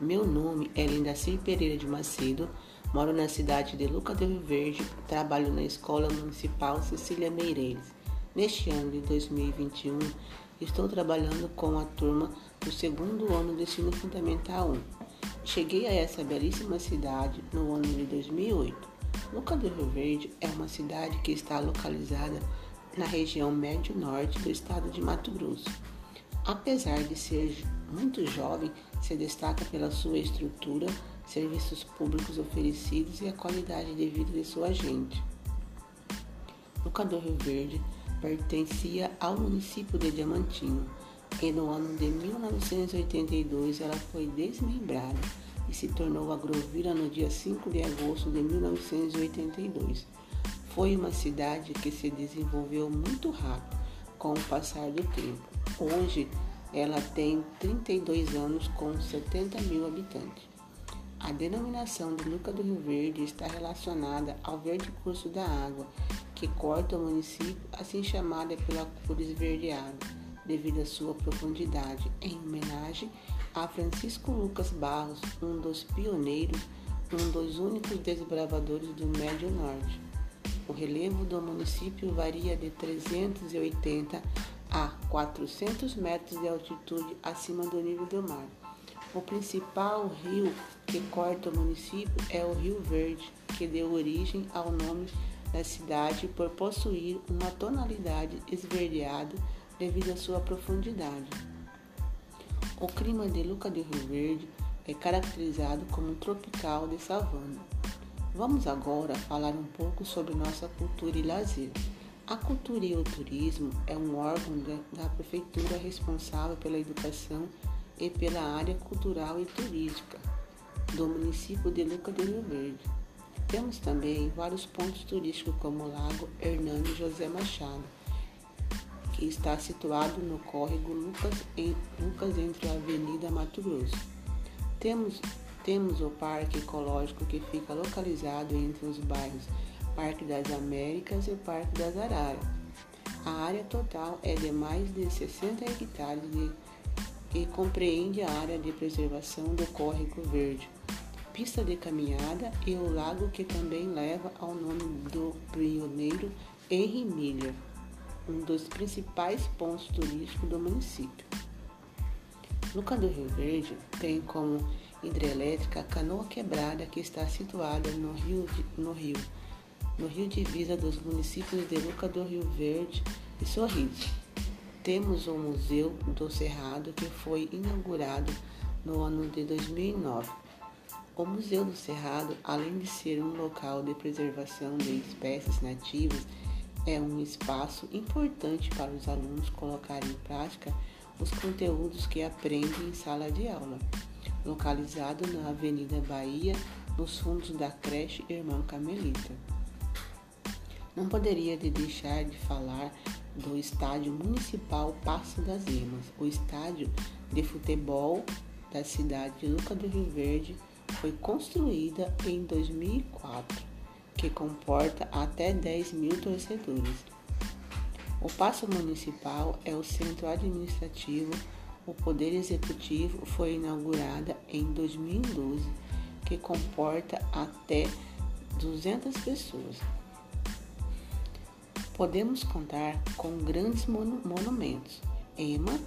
Meu nome é Lindacir Pereira de Macedo, moro na cidade de Luca do Rio Verde, trabalho na Escola Municipal Cecília Meireles. Neste ano de 2021, estou trabalhando com a turma do segundo ano do ensino fundamental 1. Cheguei a essa belíssima cidade no ano de 2008. Luca do Rio Verde é uma cidade que está localizada na região médio-norte do estado de Mato Grosso. Apesar de ser muito jovem, se destaca pela sua estrutura, serviços públicos oferecidos e a qualidade de vida de sua gente. Lucador Rio Verde pertencia ao município de Diamantino e no ano de 1982 ela foi desmembrada e se tornou agrovila no dia 5 de agosto de 1982. Foi uma cidade que se desenvolveu muito rápido com o passar do tempo. Hoje, ela tem 32 anos com 70 mil habitantes. A denominação de Luca do Rio Verde está relacionada ao verde curso da água que corta o município, assim chamada pela cor esverdeada, devido à sua profundidade, em homenagem a Francisco Lucas Barros, um dos pioneiros, um dos únicos desbravadores do Médio Norte. O relevo do município varia de 380 a 400 metros de altitude acima do nível do mar. O principal rio que corta o município é o Rio Verde, que deu origem ao nome da cidade por possuir uma tonalidade esverdeada devido à sua profundidade. O clima de Luca de Rio Verde é caracterizado como tropical de savana. Vamos agora falar um pouco sobre nossa cultura e lazer. A cultura e o turismo é um órgão da, prefeitura responsável pela educação e pela área cultural e turística do município de Luca do Rio Verde. Temos também vários pontos turísticos como o Lago Hernando José Machado, que está situado no córrego Lucas, em, Lucas entre a Avenida Mato Grosso. Temos, temos o Parque Ecológico que fica localizado entre os bairros Parque das Américas e o Parque das Araras. A área total é de mais de 60 hectares de, e compreende a área de preservação do Córrego Verde, pista de caminhada e o lago que também leva ao nome do pioneiro Henry Miller, um dos principais pontos turísticos do município. Luca do Rio Verde tem como hidrelétrica Canoa Quebrada, que está situada no rio, no rio no rio divisa dos municípios de Luca do Rio Verde e Sorriso. Temos o Museu do Cerrado, que foi inaugurado no ano de 2009. O Museu do Cerrado, além de ser um local de preservação de espécies nativas, é um espaço importante para os alunos colocarem em prática os conteúdos que aprendem em sala de aula. Localizado na Avenida Bahia, nos fundos da creche Irmã Camelita. Não poderia deixar de falar do Estádio Municipal Passo das Emas. O estádio de futebol da cidade de Luca do Rio Verde foi construída em 2004, que comporta até 10 mil torcedores. O Paço Municipal é o centro administrativo. O Poder Executivo foi inaugurada em 2012, que comporta até 200 pessoas podemos contar com grandes monumentos: Ema,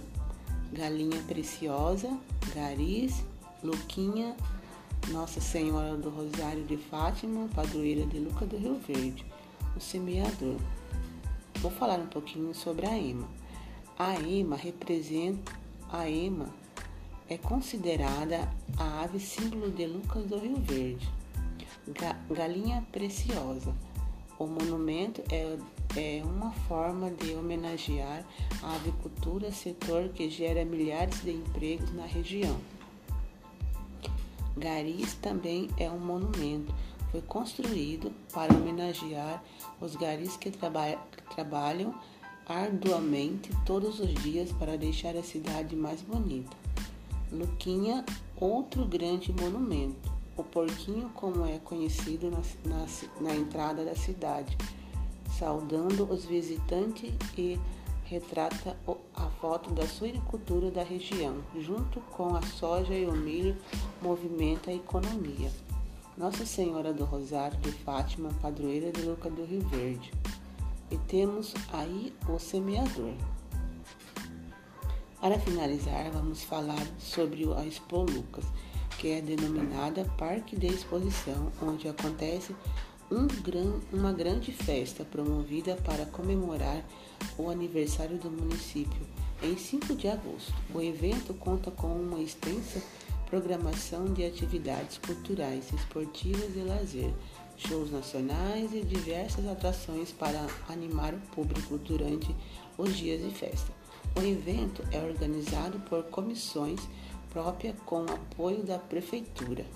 Galinha Preciosa, Garis, Luquinha, Nossa Senhora do Rosário de Fátima, padroeira de Luca do Rio Verde, o semeador. Vou falar um pouquinho sobre a Ema. A Ema representa a Ema é considerada a ave símbolo de Lucas do Rio Verde. Galinha preciosa. O monumento é é uma forma de homenagear a avicultura, setor que gera milhares de empregos na região. Garis também é um monumento. Foi construído para homenagear os garis que, traba trabalham arduamente todos os dias para deixar a cidade mais bonita. Luquinha, outro grande monumento. O porquinho, como é conhecido na, na, na entrada da cidade saudando os visitantes e retrata a foto da suinicultura da região, junto com a soja e o milho, movimenta a economia. Nossa Senhora do Rosário de Fátima, padroeira de Luca do Rio Verde. E temos aí o semeador. Para finalizar, vamos falar sobre a Expo Lucas, que é denominada Parque de Exposição, onde acontece um gran, uma grande festa promovida para comemorar o aniversário do município em 5 de agosto. O evento conta com uma extensa programação de atividades culturais, esportivas e lazer, shows nacionais e diversas atrações para animar o público durante os dias de festa. O evento é organizado por comissões próprias com apoio da prefeitura.